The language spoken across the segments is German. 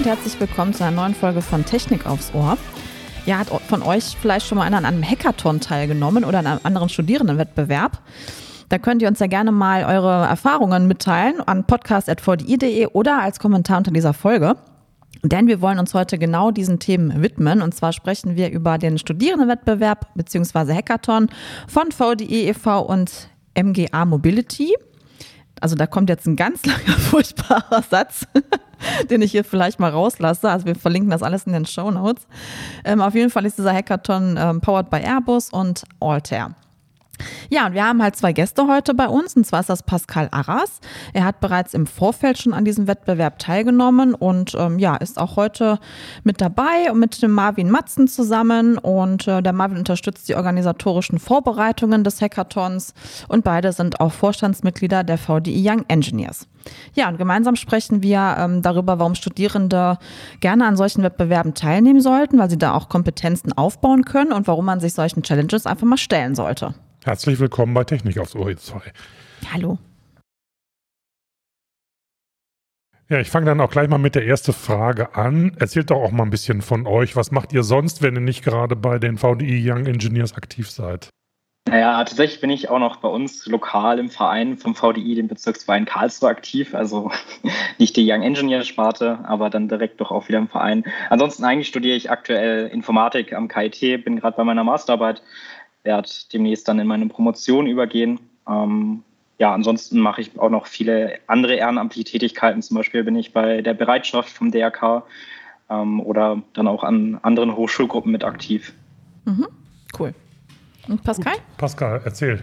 und herzlich willkommen zu einer neuen Folge von Technik aufs Ohr. Ja, hat von euch vielleicht schon mal einer an einem Hackathon teilgenommen oder an einem anderen Studierendenwettbewerb? Da könnt ihr uns ja gerne mal eure Erfahrungen mitteilen an podcast.vdi.de oder als Kommentar unter dieser Folge. Denn wir wollen uns heute genau diesen Themen widmen. Und zwar sprechen wir über den Studierendenwettbewerb bzw. Hackathon von VDE e.V. und MGA Mobility. Also da kommt jetzt ein ganz langer, furchtbarer Satz, den ich hier vielleicht mal rauslasse. Also wir verlinken das alles in den Show Notes. Ähm, auf jeden Fall ist dieser Hackathon ähm, powered by Airbus und Altair. Ja, und wir haben halt zwei Gäste heute bei uns, und zwar ist das Pascal Arras. Er hat bereits im Vorfeld schon an diesem Wettbewerb teilgenommen und ähm, ja, ist auch heute mit dabei und mit dem Marvin Matzen zusammen. Und äh, der Marvin unterstützt die organisatorischen Vorbereitungen des Hackathons und beide sind auch Vorstandsmitglieder der VDI Young Engineers. Ja, und gemeinsam sprechen wir ähm, darüber, warum Studierende gerne an solchen Wettbewerben teilnehmen sollten, weil sie da auch Kompetenzen aufbauen können und warum man sich solchen Challenges einfach mal stellen sollte. Herzlich willkommen bei Technik aufs Ohr 2. Hallo. Ja, ich fange dann auch gleich mal mit der ersten Frage an. Erzählt doch auch mal ein bisschen von euch. Was macht ihr sonst, wenn ihr nicht gerade bei den VDI Young Engineers aktiv seid? Naja, tatsächlich bin ich auch noch bei uns lokal im Verein vom VDI, dem Bezirksverein Karlsruhe, aktiv. Also nicht die Young Engineer Sparte, aber dann direkt doch auch wieder im Verein. Ansonsten eigentlich studiere ich aktuell Informatik am KIT, bin gerade bei meiner Masterarbeit werde demnächst dann in meine Promotion übergehen. Ähm, ja, ansonsten mache ich auch noch viele andere ehrenamtliche Tätigkeiten. Zum Beispiel bin ich bei der Bereitschaft vom DRK ähm, oder dann auch an anderen Hochschulgruppen mit aktiv. Mhm, cool. Und Pascal? Gut. Pascal, erzähl.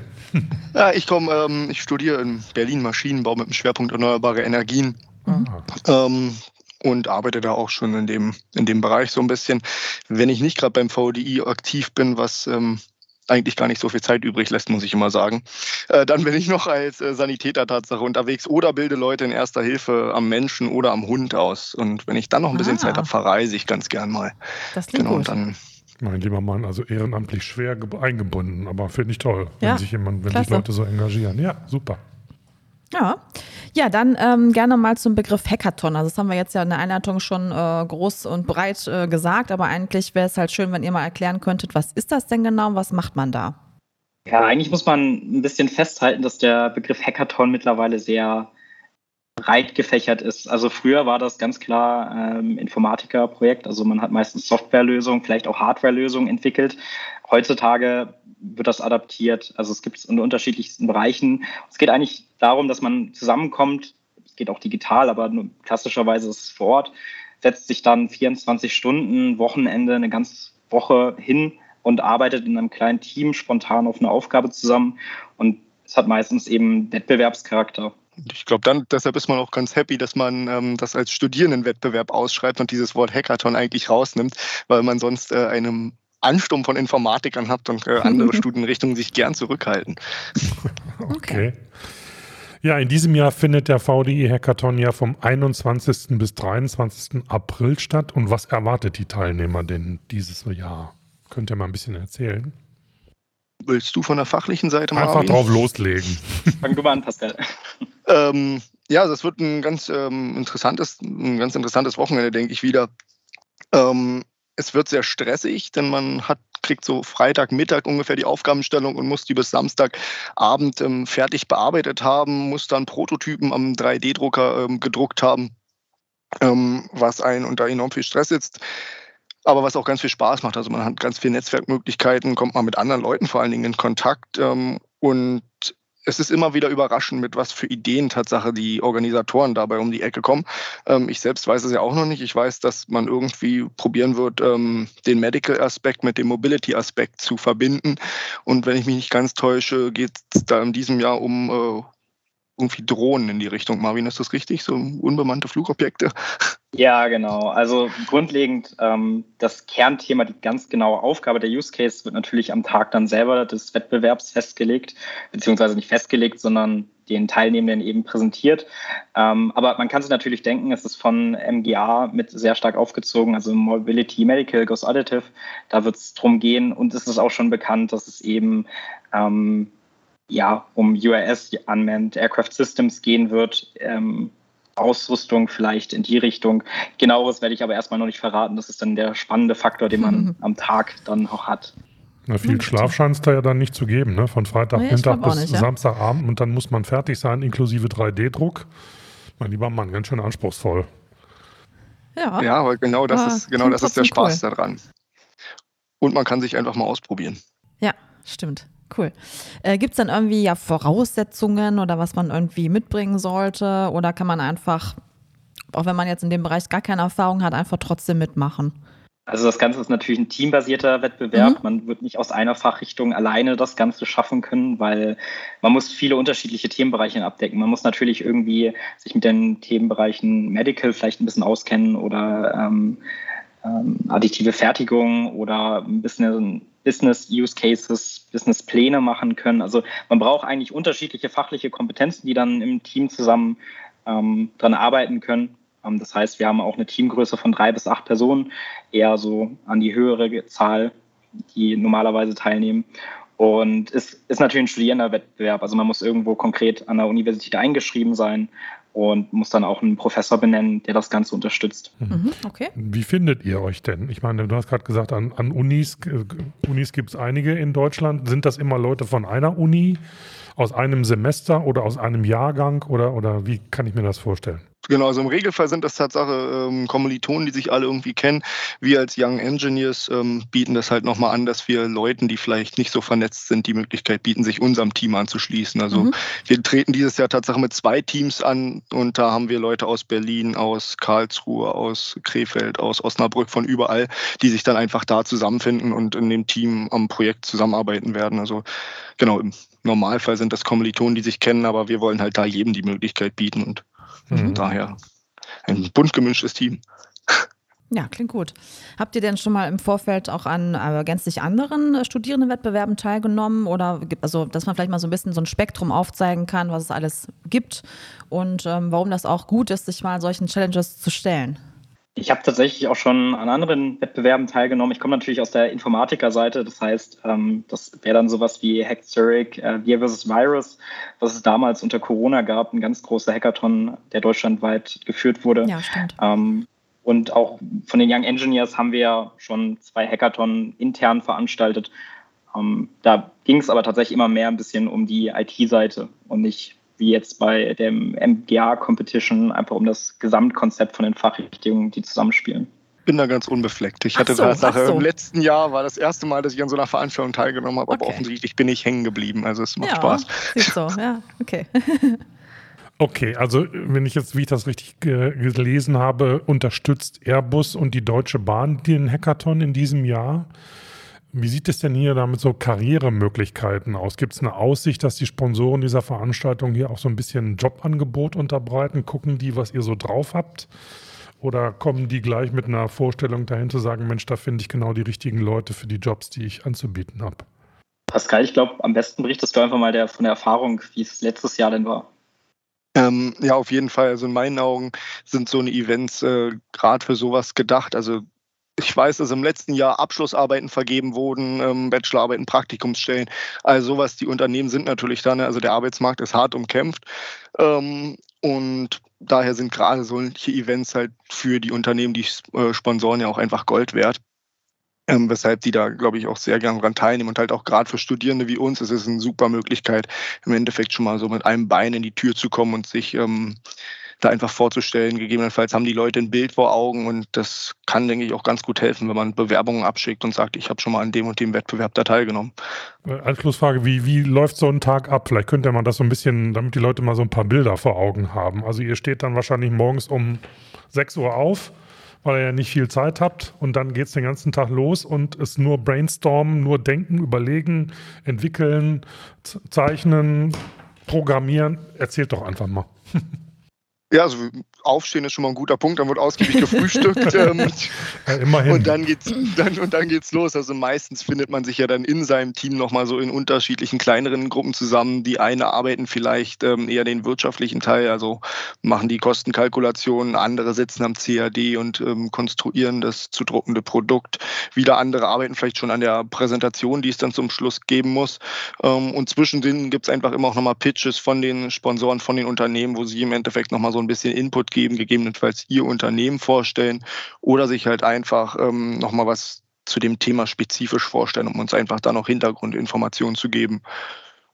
Ja, ich komme, ähm, ich studiere in Berlin Maschinenbau mit dem Schwerpunkt erneuerbare Energien. Mhm. Ähm, und arbeite da auch schon in dem, in dem Bereich so ein bisschen. Wenn ich nicht gerade beim VDI aktiv bin, was ähm, eigentlich gar nicht so viel Zeit übrig lässt, muss ich immer sagen. Äh, dann bin ich noch als äh, Sanitäter Tatsache unterwegs oder bilde Leute in erster Hilfe am Menschen oder am Hund aus. Und wenn ich dann noch ein bisschen ah. Zeit habe, verreise ich ganz gern mal. Das klingt genau, gut. Dann mein lieber Mann, also ehrenamtlich schwer eingebunden, aber finde ich toll, ja, wenn sich jemand, wenn sich Leute so engagieren. Ja, super. Ja, ja, dann ähm, gerne mal zum Begriff Hackathon. Also das haben wir jetzt ja in der Einleitung schon äh, groß und breit äh, gesagt, aber eigentlich wäre es halt schön, wenn ihr mal erklären könntet, was ist das denn genau und was macht man da? Ja, eigentlich muss man ein bisschen festhalten, dass der Begriff Hackathon mittlerweile sehr breit gefächert ist. Also früher war das ganz klar ähm, Informatikerprojekt, also man hat meistens Softwarelösungen, vielleicht auch Hardwarelösungen entwickelt. Heutzutage wird das adaptiert. Also es gibt es in unterschiedlichsten Bereichen. Es geht eigentlich darum, dass man zusammenkommt. Es geht auch digital, aber klassischerweise ist es vor Ort. Setzt sich dann 24 Stunden, Wochenende, eine ganze Woche hin und arbeitet in einem kleinen Team spontan auf eine Aufgabe zusammen. Und es hat meistens eben Wettbewerbscharakter. Ich glaube, dann deshalb ist man auch ganz happy, dass man ähm, das als Studierendenwettbewerb ausschreibt und dieses Wort Hackathon eigentlich rausnimmt, weil man sonst äh, einem Ansturm von Informatikern habt und äh, andere Studienrichtungen sich gern zurückhalten. okay. Ja, in diesem Jahr findet der VDI Hackathon ja vom 21. bis 23. April statt. Und was erwartet die Teilnehmer denn dieses Jahr? Könnt ihr mal ein bisschen erzählen? Willst du von der fachlichen Seite mal? Einfach drauf loslegen. Fang du mal an, Pascal. ähm, ja, das wird ein ganz ähm, interessantes, ein ganz interessantes Wochenende, denke ich wieder. Ähm, es wird sehr stressig, denn man hat, kriegt so Freitagmittag ungefähr die Aufgabenstellung und muss die bis Samstagabend ähm, fertig bearbeitet haben, muss dann Prototypen am 3D-Drucker ähm, gedruckt haben, ähm, was einen unter enorm viel Stress sitzt. Aber was auch ganz viel Spaß macht. Also man hat ganz viele Netzwerkmöglichkeiten, kommt man mit anderen Leuten vor allen Dingen in Kontakt ähm, und es ist immer wieder überraschend, mit was für Ideen Tatsache die Organisatoren dabei um die Ecke kommen. Ähm, ich selbst weiß es ja auch noch nicht. Ich weiß, dass man irgendwie probieren wird, ähm, den Medical-Aspekt mit dem Mobility-Aspekt zu verbinden. Und wenn ich mich nicht ganz täusche, geht es da in diesem Jahr um äh, irgendwie Drohnen in die Richtung. Marvin, ist das richtig? So unbemannte Flugobjekte? Ja, genau. Also grundlegend ähm, das Kernthema, die ganz genaue Aufgabe der Use Case wird natürlich am Tag dann selber des Wettbewerbs festgelegt, beziehungsweise nicht festgelegt, sondern den Teilnehmenden eben präsentiert. Ähm, aber man kann sich natürlich denken, es ist von MGA mit sehr stark aufgezogen, also Mobility Medical Goes Additive. Da wird es drum gehen und es ist auch schon bekannt, dass es eben ähm, ja, um UAS, Unmanned Aircraft Systems, gehen wird. Ähm, Ausrüstung vielleicht in die Richtung. Genaueres werde ich aber erstmal noch nicht verraten. Das ist dann der spannende Faktor, den man mhm. am Tag dann auch hat. Na, viel Schlaf scheint es da ja dann nicht zu geben, ne? Von Freitagmittag nee, bis nicht, ja. Samstagabend und dann muss man fertig sein, inklusive 3D-Druck. Mein lieber Mann, ganz schön anspruchsvoll. Ja, ja aber genau das ah, ist, genau das ist der Spaß cool. daran. Und man kann sich einfach mal ausprobieren. Ja, stimmt. Cool. Äh, Gibt es dann irgendwie ja Voraussetzungen oder was man irgendwie mitbringen sollte? Oder kann man einfach, auch wenn man jetzt in dem Bereich gar keine Erfahrung hat, einfach trotzdem mitmachen? Also das Ganze ist natürlich ein teambasierter Wettbewerb. Mhm. Man wird nicht aus einer Fachrichtung alleine das Ganze schaffen können, weil man muss viele unterschiedliche Themenbereiche abdecken. Man muss natürlich irgendwie sich mit den Themenbereichen Medical vielleicht ein bisschen auskennen oder ähm, ähm, additive Fertigung oder ein bisschen Business Use Cases, Business Pläne machen können. Also man braucht eigentlich unterschiedliche fachliche Kompetenzen, die dann im Team zusammen ähm, dran arbeiten können. Ähm, das heißt, wir haben auch eine Teamgröße von drei bis acht Personen, eher so an die höhere Zahl, die normalerweise teilnehmen. Und es ist natürlich ein Studierenderwettbewerb. Also man muss irgendwo konkret an der Universität eingeschrieben sein und muss dann auch einen Professor benennen, der das Ganze unterstützt. Mhm. mhm, okay. Wie findet ihr euch denn? Ich meine, du hast gerade gesagt, an, an Unis, äh, Unis gibt es einige in Deutschland. Sind das immer Leute von einer Uni, aus einem Semester oder aus einem Jahrgang oder, oder wie kann ich mir das vorstellen? Genau, also im Regelfall sind das Tatsache ähm, Kommilitonen, die sich alle irgendwie kennen. Wir als Young Engineers ähm, bieten das halt nochmal an, dass wir Leuten, die vielleicht nicht so vernetzt sind, die Möglichkeit bieten, sich unserem Team anzuschließen. Also mhm. wir treten dieses Jahr Tatsache mit zwei Teams an und da haben wir Leute aus Berlin, aus Karlsruhe, aus Krefeld, aus Osnabrück, von überall, die sich dann einfach da zusammenfinden und in dem Team am Projekt zusammenarbeiten werden. Also genau, im Normalfall sind das Kommilitonen, die sich kennen, aber wir wollen halt da jedem die Möglichkeit bieten und Mhm. Daher ein bunt gemischtes Team. Ja, klingt gut. Habt ihr denn schon mal im Vorfeld auch an äh, gänzlich anderen Studierendenwettbewerben teilgenommen? Oder also, dass man vielleicht mal so ein bisschen so ein Spektrum aufzeigen kann, was es alles gibt und ähm, warum das auch gut ist, sich mal solchen Challenges zu stellen? Ich habe tatsächlich auch schon an anderen Wettbewerben teilgenommen. Ich komme natürlich aus der Informatiker-Seite. Das heißt, ähm, das wäre dann sowas wie Hack Zurich, äh, Vier vs. Virus, was es damals unter Corona gab. Ein ganz großer Hackathon, der deutschlandweit geführt wurde. Ja, stimmt. Ähm, und auch von den Young Engineers haben wir schon zwei Hackathon intern veranstaltet. Ähm, da ging es aber tatsächlich immer mehr ein bisschen um die IT-Seite und nicht wie jetzt bei dem MGA-Competition, einfach um das Gesamtkonzept von den Fachrichtungen, die zusammenspielen bin da ganz unbefleckt. Ich hatte so, Tatsache, so. im letzten Jahr war das erste Mal, dass ich an so einer Veranstaltung teilgenommen habe, okay. aber offensichtlich bin ich hängen geblieben. Also es macht ja, Spaß. So, ja, okay. Okay, also wenn ich jetzt, wie ich das richtig gelesen habe, unterstützt Airbus und die Deutsche Bahn den Hackathon in diesem Jahr. Wie sieht es denn hier damit so Karrieremöglichkeiten aus? Gibt es eine Aussicht, dass die Sponsoren dieser Veranstaltung hier auch so ein bisschen ein Jobangebot unterbreiten? Gucken die, was ihr so drauf habt? Oder kommen die gleich mit einer Vorstellung dahin zu sagen, Mensch, da finde ich genau die richtigen Leute für die Jobs, die ich anzubieten habe? Pascal, ich glaube, am besten berichtest du einfach mal der, von der Erfahrung, wie es letztes Jahr denn war. Ähm, ja, auf jeden Fall. Also in meinen Augen sind so eine Events äh, gerade für sowas gedacht. Also ich weiß, dass im letzten Jahr Abschlussarbeiten vergeben wurden, ähm, Bachelorarbeiten, Praktikumsstellen. Also sowas, die Unternehmen sind natürlich da. Ne? Also der Arbeitsmarkt ist hart umkämpft. Ähm, und daher sind gerade solche Events halt für die Unternehmen, die äh, sponsoren, ja auch einfach Gold wert. Ähm, weshalb die da, glaube ich, auch sehr gerne daran teilnehmen. Und halt auch gerade für Studierende wie uns ist es eine super Möglichkeit, im Endeffekt schon mal so mit einem Bein in die Tür zu kommen und sich ähm, da einfach vorzustellen. Gegebenenfalls haben die Leute ein Bild vor Augen und das kann, denke ich, auch ganz gut helfen, wenn man Bewerbungen abschickt und sagt, ich habe schon mal an dem und dem Wettbewerb da teilgenommen. Äh, Anschlussfrage, wie, wie läuft so ein Tag ab? Vielleicht könnte man das so ein bisschen, damit die Leute mal so ein paar Bilder vor Augen haben. Also ihr steht dann wahrscheinlich morgens um 6 Uhr auf weil ihr ja nicht viel Zeit habt und dann geht es den ganzen Tag los und es nur brainstormen, nur denken, überlegen, entwickeln, zeichnen, programmieren. Erzählt doch einfach mal. Ja, also aufstehen ist schon mal ein guter Punkt. Dann wird ausgiebig gefrühstückt. ähm, ja, immerhin. Und dann geht's, dann, und dann geht's los. Also meistens findet man sich ja dann in seinem Team nochmal so in unterschiedlichen kleineren Gruppen zusammen. Die eine arbeiten vielleicht ähm, eher den wirtschaftlichen Teil, also machen die Kostenkalkulationen, andere sitzen am CAD und ähm, konstruieren das zu druckende Produkt. Wieder andere arbeiten vielleicht schon an der Präsentation, die es dann zum Schluss geben muss. Ähm, und zwischendrin gibt es einfach immer auch nochmal Pitches von den Sponsoren, von den Unternehmen, wo sie im Endeffekt nochmal so ein bisschen Input geben, gegebenenfalls ihr Unternehmen vorstellen oder sich halt einfach ähm, nochmal was zu dem Thema spezifisch vorstellen, um uns einfach da noch Hintergrundinformationen zu geben.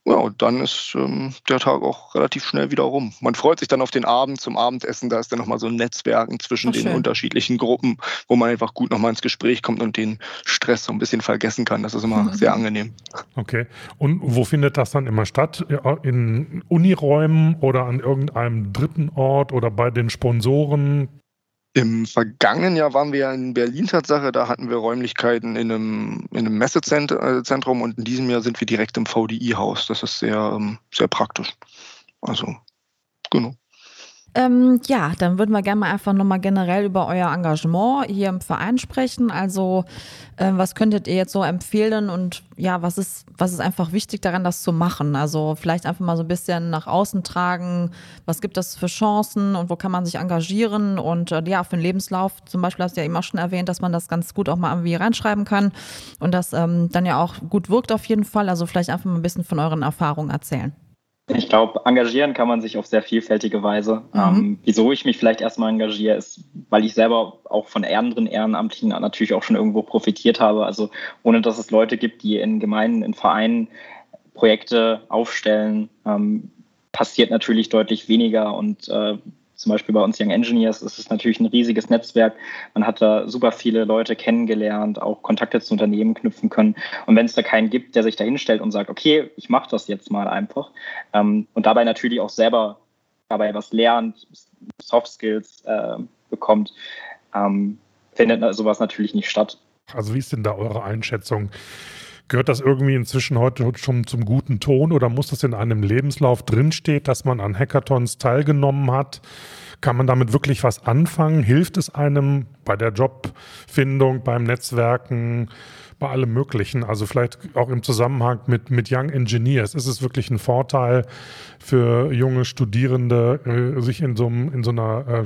Ja, und dann ist ähm, der Tag auch relativ schnell wieder rum. Man freut sich dann auf den Abend zum Abendessen. Da ist dann nochmal so ein Netzwerken zwischen Ach, den schön. unterschiedlichen Gruppen, wo man einfach gut nochmal ins Gespräch kommt und den Stress so ein bisschen vergessen kann. Das ist immer mhm. sehr angenehm. Okay. Und wo findet das dann immer statt? In Uniräumen oder an irgendeinem dritten Ort oder bei den Sponsoren? Im vergangenen Jahr waren wir in Berlin Tatsache, da hatten wir Räumlichkeiten in einem, in einem Messezentrum und in diesem Jahr sind wir direkt im VDI-Haus. Das ist sehr, ähm, sehr praktisch. Also, genau. Ähm, ja, dann würden wir gerne mal einfach nochmal generell über euer Engagement hier im Verein sprechen. Also, äh, was könntet ihr jetzt so empfehlen und ja, was ist, was ist einfach wichtig daran, das zu machen? Also, vielleicht einfach mal so ein bisschen nach außen tragen. Was gibt es für Chancen und wo kann man sich engagieren? Und äh, ja, für den Lebenslauf zum Beispiel hast du ja eben auch schon erwähnt, dass man das ganz gut auch mal irgendwie reinschreiben kann und das ähm, dann ja auch gut wirkt auf jeden Fall. Also, vielleicht einfach mal ein bisschen von euren Erfahrungen erzählen. Ich glaube, engagieren kann man sich auf sehr vielfältige Weise. Mhm. Ähm, wieso ich mich vielleicht erstmal engagiere, ist, weil ich selber auch von anderen Ehrenamtlichen natürlich auch schon irgendwo profitiert habe. Also ohne dass es Leute gibt, die in Gemeinden, in Vereinen Projekte aufstellen, ähm, passiert natürlich deutlich weniger und äh, zum Beispiel bei uns Young Engineers ist es natürlich ein riesiges Netzwerk. Man hat da super viele Leute kennengelernt, auch Kontakte zu Unternehmen knüpfen können. Und wenn es da keinen gibt, der sich da hinstellt und sagt, okay, ich mache das jetzt mal einfach ähm, und dabei natürlich auch selber dabei was lernt, Soft Skills äh, bekommt, ähm, findet sowas natürlich nicht statt. Also wie ist denn da eure Einschätzung? Gehört das irgendwie inzwischen heute schon zum guten Ton oder muss das in einem Lebenslauf drinstehen, dass man an Hackathons teilgenommen hat? Kann man damit wirklich was anfangen? Hilft es einem bei der Jobfindung, beim Netzwerken, bei allem Möglichen? Also vielleicht auch im Zusammenhang mit, mit Young Engineers. Ist es wirklich ein Vorteil für junge Studierende, äh, sich in so, in so einer äh,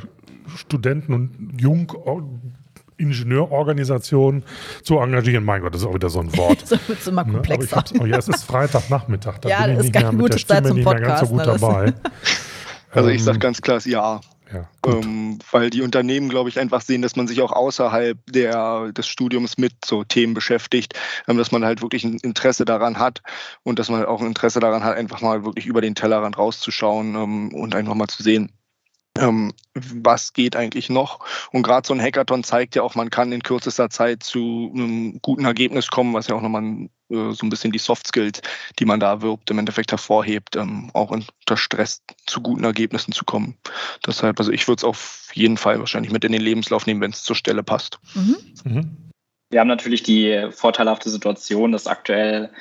Studenten- und Jung Ingenieurorganisation zu engagieren. Mein Gott, das ist auch wieder so ein Wort. das wird immer komplexer. Ne? oh ja, es ist Freitagnachmittag, da ja, bin ich nicht mehr mit der Stimme nicht mehr ganz so gut ne? dabei. Also ich sage ganz klar ja. Ja, ähm, weil die Unternehmen, glaube ich, einfach sehen, dass man sich auch außerhalb der, des Studiums mit so Themen beschäftigt, ähm, dass man halt wirklich ein Interesse daran hat und dass man auch ein Interesse daran hat, einfach mal wirklich über den Tellerrand rauszuschauen ähm, und einfach mal zu sehen, ähm, was geht eigentlich noch? Und gerade so ein Hackathon zeigt ja auch, man kann in kürzester Zeit zu einem guten Ergebnis kommen, was ja auch nochmal äh, so ein bisschen die Soft Skills, die man da wirbt, im Endeffekt hervorhebt, ähm, auch unter Stress zu guten Ergebnissen zu kommen. Deshalb, also ich würde es auf jeden Fall wahrscheinlich mit in den Lebenslauf nehmen, wenn es zur Stelle passt. Mhm. Mhm. Wir haben natürlich die vorteilhafte Situation, dass aktuell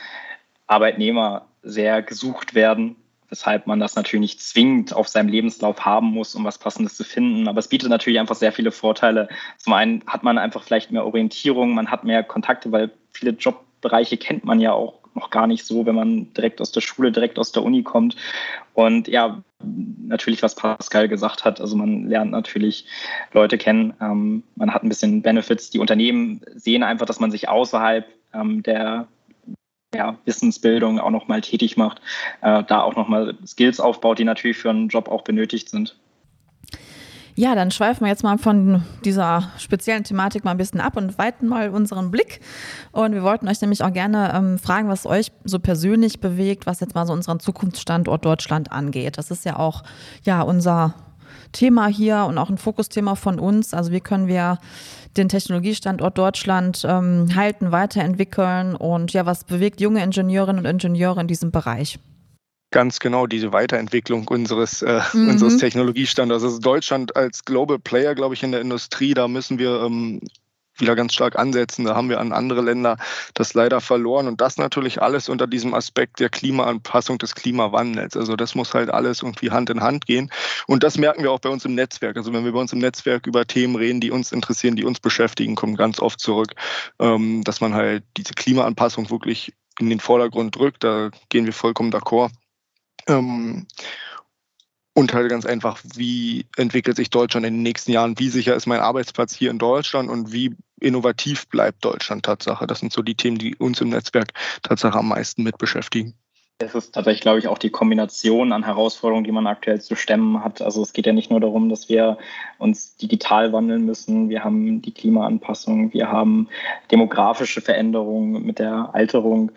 Arbeitnehmer sehr gesucht werden weshalb man das natürlich nicht zwingend auf seinem Lebenslauf haben muss, um was Passendes zu finden. Aber es bietet natürlich einfach sehr viele Vorteile. Zum einen hat man einfach vielleicht mehr Orientierung, man hat mehr Kontakte, weil viele Jobbereiche kennt man ja auch noch gar nicht so, wenn man direkt aus der Schule, direkt aus der Uni kommt. Und ja, natürlich, was Pascal gesagt hat, also man lernt natürlich Leute kennen, ähm, man hat ein bisschen Benefits. Die Unternehmen sehen einfach, dass man sich außerhalb ähm, der ja, Wissensbildung auch nochmal tätig macht, äh, da auch nochmal Skills aufbaut, die natürlich für einen Job auch benötigt sind. Ja, dann schweifen wir jetzt mal von dieser speziellen Thematik mal ein bisschen ab und weiten mal unseren Blick. Und wir wollten euch nämlich auch gerne ähm, fragen, was euch so persönlich bewegt, was jetzt mal so unseren Zukunftsstandort Deutschland angeht. Das ist ja auch ja unser Thema hier und auch ein Fokusthema von uns. Also wie können wir den Technologiestandort Deutschland ähm, halten, weiterentwickeln und ja, was bewegt junge Ingenieurinnen und Ingenieure in diesem Bereich? Ganz genau, diese Weiterentwicklung unseres, äh, mhm. unseres Technologiestandorts. Also Deutschland als Global Player, glaube ich, in der Industrie, da müssen wir ähm, wieder ganz stark ansetzen. Da haben wir an andere Länder das leider verloren. Und das natürlich alles unter diesem Aspekt der Klimaanpassung des Klimawandels. Also das muss halt alles irgendwie Hand in Hand gehen. Und das merken wir auch bei uns im Netzwerk. Also wenn wir bei uns im Netzwerk über Themen reden, die uns interessieren, die uns beschäftigen, kommen ganz oft zurück, ähm, dass man halt diese Klimaanpassung wirklich in den Vordergrund drückt. Da gehen wir vollkommen d'accord. Und halt ganz einfach, wie entwickelt sich Deutschland in den nächsten Jahren? Wie sicher ist mein Arbeitsplatz hier in Deutschland und wie innovativ bleibt Deutschland Tatsache? Das sind so die Themen, die uns im Netzwerk Tatsache am meisten mit beschäftigen. Es ist tatsächlich, glaube ich, auch die Kombination an Herausforderungen, die man aktuell zu stemmen hat. Also es geht ja nicht nur darum, dass wir uns digital wandeln müssen. Wir haben die Klimaanpassung, wir haben demografische Veränderungen mit der Alterung.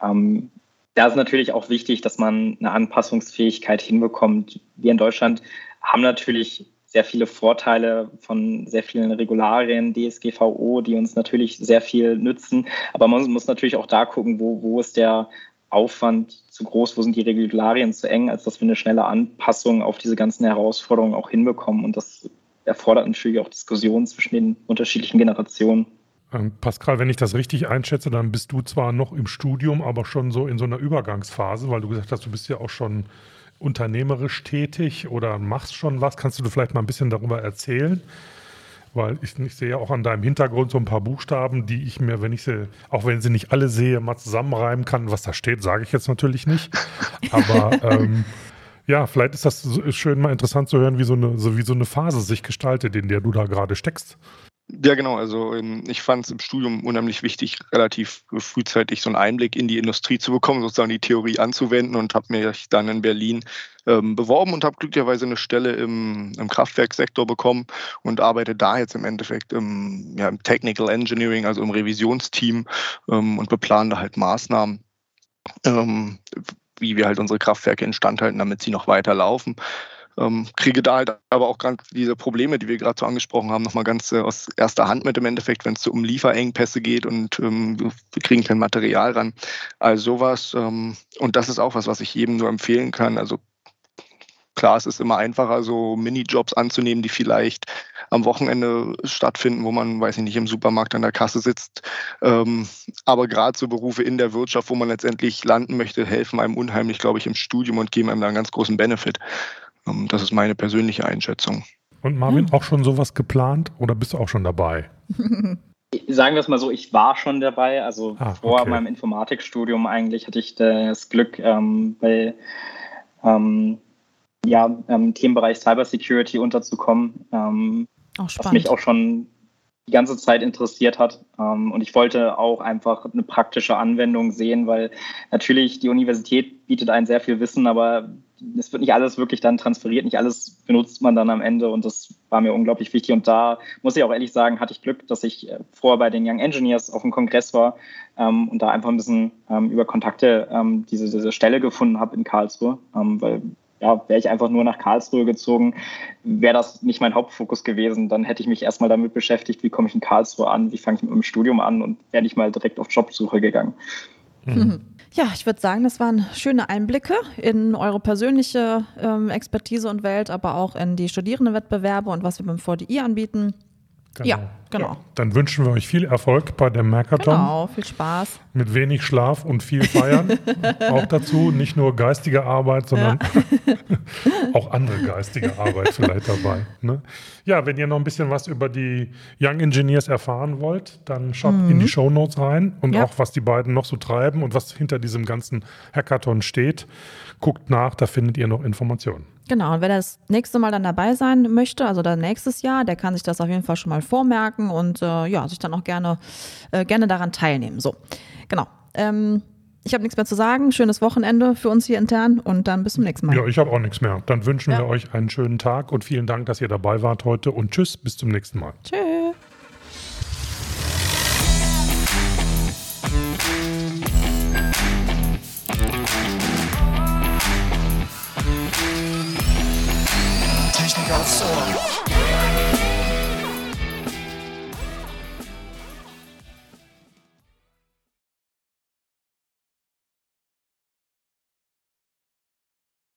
Ähm, da ist natürlich auch wichtig, dass man eine Anpassungsfähigkeit hinbekommt. Wir in Deutschland haben natürlich sehr viele Vorteile von sehr vielen Regularien, DSGVO, die uns natürlich sehr viel nützen. Aber man muss natürlich auch da gucken, wo, wo ist der Aufwand zu groß, wo sind die Regularien zu eng, als dass wir eine schnelle Anpassung auf diese ganzen Herausforderungen auch hinbekommen. Und das erfordert natürlich auch Diskussionen zwischen den unterschiedlichen Generationen. Ähm, Pascal, wenn ich das richtig einschätze, dann bist du zwar noch im Studium, aber schon so in so einer Übergangsphase, weil du gesagt hast, du bist ja auch schon unternehmerisch tätig oder machst schon was. Kannst du vielleicht mal ein bisschen darüber erzählen? Weil ich, ich sehe ja auch an deinem Hintergrund so ein paar Buchstaben, die ich mir, wenn ich sie, auch wenn sie nicht alle sehe, mal zusammenreimen kann. Was da steht, sage ich jetzt natürlich nicht. Aber ähm, ja, vielleicht ist das schön mal interessant zu hören, wie so eine, so wie so eine Phase sich gestaltet, in der du da gerade steckst. Ja, genau. Also ähm, ich fand es im Studium unheimlich wichtig, relativ frühzeitig so einen Einblick in die Industrie zu bekommen, sozusagen die Theorie anzuwenden und habe mir dann in Berlin ähm, beworben und habe glücklicherweise eine Stelle im, im, Kraftwerkssektor bekommen und arbeite da jetzt im Endeffekt im, ja, im Technical Engineering, also im Revisionsteam ähm, und da halt Maßnahmen. Ähm, wie wir halt unsere Kraftwerke instand halten, damit sie noch weiter laufen ähm, kriege da halt aber auch gerade diese Probleme, die wir gerade so angesprochen haben, nochmal ganz äh, aus erster Hand mit im Endeffekt, wenn es so um Lieferengpässe geht und ähm, wir kriegen kein Material ran. Also sowas. Ähm, und das ist auch was, was ich jedem nur empfehlen kann. Also klar, es ist immer einfacher, so Minijobs anzunehmen, die vielleicht am Wochenende stattfinden, wo man, weiß ich nicht, im Supermarkt an der Kasse sitzt. Ähm, aber gerade so Berufe in der Wirtschaft, wo man letztendlich landen möchte, helfen einem unheimlich, glaube ich, im Studium und geben einem da einen ganz großen Benefit. Ähm, das ist meine persönliche Einschätzung. Und Marvin, hm. auch schon sowas geplant oder bist du auch schon dabei? Sagen wir es mal so, ich war schon dabei. Also ah, vor okay. meinem Informatikstudium eigentlich hatte ich das Glück, ähm, bei ähm, ja, im Themenbereich Cybersecurity unterzukommen, ähm, was mich auch schon die ganze Zeit interessiert hat. Ähm, und ich wollte auch einfach eine praktische Anwendung sehen, weil natürlich die Universität bietet ein sehr viel Wissen, aber es wird nicht alles wirklich dann transferiert, nicht alles benutzt man dann am Ende und das war mir unglaublich wichtig. Und da muss ich auch ehrlich sagen, hatte ich Glück, dass ich äh, vorher bei den Young Engineers auf dem Kongress war ähm, und da einfach ein bisschen ähm, über Kontakte ähm, diese, diese Stelle gefunden habe in Karlsruhe, ähm, weil ja, wäre ich einfach nur nach Karlsruhe gezogen, wäre das nicht mein Hauptfokus gewesen. Dann hätte ich mich erstmal damit beschäftigt, wie komme ich in Karlsruhe an, wie fange ich mit dem Studium an und wäre nicht mal direkt auf Jobsuche gegangen. Mhm. Ja, ich würde sagen, das waren schöne Einblicke in eure persönliche ähm, Expertise und Welt, aber auch in die Studierendenwettbewerbe und was wir beim VDI anbieten. Genau. Ja, genau. Ja, dann wünschen wir euch viel Erfolg bei dem Merkathon. Genau, viel Spaß. Mit wenig Schlaf und viel Feiern. auch dazu nicht nur geistige Arbeit, sondern ja. auch andere geistige Arbeit vielleicht dabei. Ne? Ja, wenn ihr noch ein bisschen was über die Young Engineers erfahren wollt, dann schaut mhm. in die Show Notes rein und ja. auch was die beiden noch so treiben und was hinter diesem ganzen Hackathon steht. Guckt nach, da findet ihr noch Informationen. Genau, und wer das nächste Mal dann dabei sein möchte, also dann nächstes Jahr, der kann sich das auf jeden Fall schon mal vormerken und äh, ja, sich dann auch gerne, äh, gerne daran teilnehmen. So, genau. Ähm, ich habe nichts mehr zu sagen. Schönes Wochenende für uns hier intern und dann bis zum nächsten Mal. Ja, ich habe auch nichts mehr. Dann wünschen ja. wir euch einen schönen Tag und vielen Dank, dass ihr dabei wart heute und tschüss, bis zum nächsten Mal. Tschüss.